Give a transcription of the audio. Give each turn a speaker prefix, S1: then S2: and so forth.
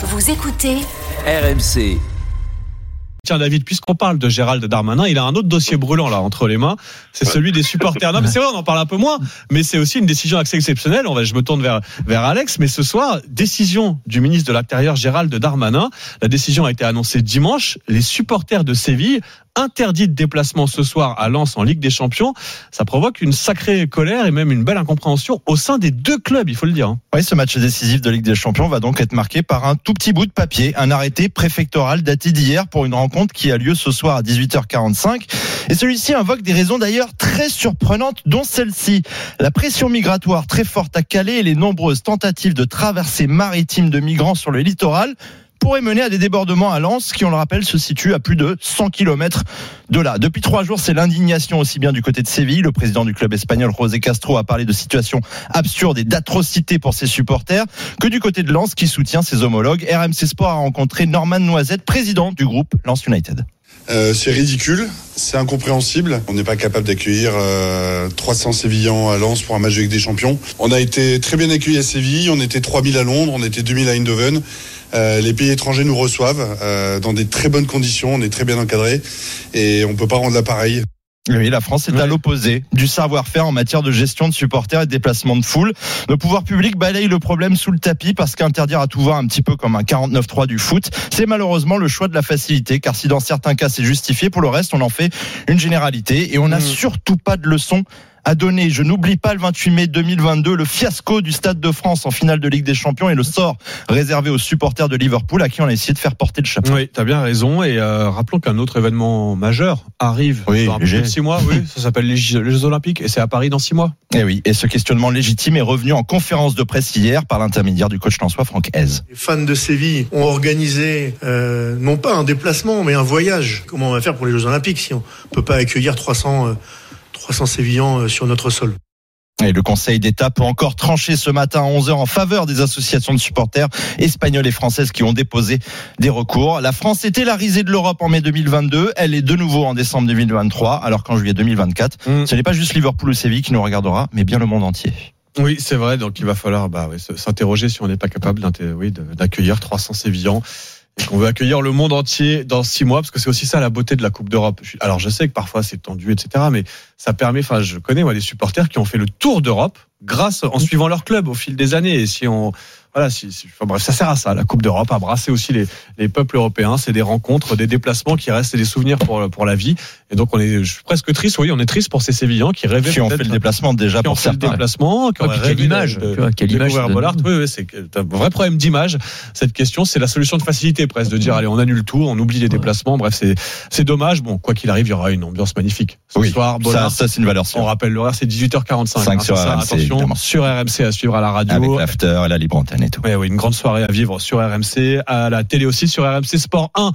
S1: Vous écoutez
S2: RMC.
S3: Tiens David, puisqu'on parle de Gérald Darmanin, il a un autre dossier brûlant là entre les mains, c'est celui des supporters. Non mais c'est vrai, on en parle un peu moins, mais c'est aussi une décision assez exceptionnelle. On va, je me tourne vers vers Alex, mais ce soir, décision du ministre de l'Intérieur Gérald Darmanin. La décision a été annoncée dimanche. Les supporters de Séville interdit de déplacement ce soir à Lens en Ligue des Champions. Ça provoque une sacrée colère et même une belle incompréhension au sein des deux clubs, il faut le dire. hein.
S4: Oui, ce match décisif de Ligue des Champions va donc être marqué par un tout petit bout de papier, un arrêté préfectoral daté d'hier pour une rencontre qui a lieu ce soir à 18h45. Et celui-ci invoque des raisons d'ailleurs très surprenantes, dont celle-ci. La pression migratoire très forte à Calais et les nombreuses tentatives de traversées maritimes de migrants sur le littoral pourraient mener à des débordements à Lens, qui, on le rappelle, se situe à plus de 100 km de là. Depuis trois jours, c'est l'indignation aussi bien du côté de Séville. Le président du club espagnol, José Castro, a parlé de situations absurdes et d'atrocités pour ses supporters, que du côté de Lens, qui soutient ses homologues. RMC Sport a rencontré Norman Noisette, président du groupe Lens United.
S5: Euh, c'est ridicule, c'est incompréhensible. On n'est pas capable d'accueillir euh, 300 Sévillans à Lens pour un match Ligue des Champions. On a été très bien accueillis à Séville, on était 3000 à Londres, on était 2000 à Eindhoven. Euh, les pays étrangers nous reçoivent euh, dans des très bonnes conditions, on est très bien encadrés et on peut pas rendre l'appareil.
S4: Oui, la France est à l'opposé du savoir-faire en matière de gestion de supporters et de déplacement de foule. Le pouvoir public balaye le problème sous le tapis parce qu'interdire à tout va un petit peu comme un 49-3 du foot, c'est malheureusement le choix de la facilité, car si dans certains cas c'est justifié, pour le reste on en fait une généralité et on n'a
S3: Mm.
S4: surtout pas de leçon à donner. Je n'oublie pas le 28 mai 2022, le fiasco du Stade de France en finale de Ligue des Champions et le sort réservé aux supporters de Liverpool à qui on a essayé de faire porter le chapeau.
S3: Oui, tu as bien raison. Et euh, rappelons qu'un autre événement majeur arrive
S4: Oui,
S3: dans six mois. Oui, ça s'appelle les Jeux, les Jeux Olympiques et c'est à Paris dans six mois.
S4: Et oui, et ce questionnement légitime est revenu en conférence de presse hier par l'intermédiaire du coach Lançois Franck Hez.
S6: Les fans de Séville ont organisé euh, non pas un déplacement mais un voyage. Comment on va faire pour les Jeux Olympiques si on peut pas accueillir 300 euh, 300 Sévillans euh, sur notre sol
S4: Et le Conseil d'État peut encore trancher ce matin à 11h en faveur des associations de supporters espagnoles et françaises qui ont déposé des recours. La France était la risée de l'Europe en mai 2022. Elle est de nouveau en décembre 2023, alors qu'en juillet 2024,
S3: Mm.
S4: ce n'est pas juste Liverpool ou Séville qui nous regardera, mais bien le monde entier.
S3: Oui, c'est vrai. Donc il va falloir bah, oui, s'interroger si on n'est pas capable oui, d'accueillir 300 Sévillans qu'on veut accueillir le monde entier dans six mois, parce que c'est aussi ça la beauté de la Coupe d'Europe. Alors je sais que parfois c'est tendu, etc. Mais ça permet. Enfin, je connais moi des supporters qui ont fait le tour d'Europe grâce en suivant leur club au fil des années. Et si on voilà, si, si- enfin, bref, ça sert à ça, la Coupe d'Europe, à brasser aussi les, les peuples européens. C'est des rencontres, des déplacements qui restent des souvenirs pour, pour la vie. Et donc, on est je suis presque triste, oui, on est triste pour ces Sévillans qui rêvaient
S4: Qui ont fait le déplacement déjà
S3: qui ont
S4: pour
S3: fait le déplacement, qui
S7: Ouais,
S3: auraient
S7: puis quelle image,
S3: de- de-
S7: quelle
S3: de
S7: image ça donne.
S3: Bollard. Oui, oui, c'est un vrai problème d'image. Cette question, c'est la solution de facilité presque, de dire allez, on annule tout, on oublie les déplacements. Bref, c'est c'est dommage. Bon, quoi qu'il arrive, il y aura une ambiance magnifique. Ce
S4: Oui,
S3: soir,
S4: ça,
S3: Bollard.
S4: ça c'est une valeur
S3: on
S4: sûre.
S3: rappelle l'horaire, c'est 18h45.
S4: Cinq
S3: hein,
S4: sur
S3: c'est ça,
S4: Évidemment.
S3: sur RMC à suivre à la radio.
S4: Avec l'after et la libre antenne et tout.
S3: Ouais, oui, une grande soirée à vivre sur RMC, à la télé aussi sur RMC Sport 1.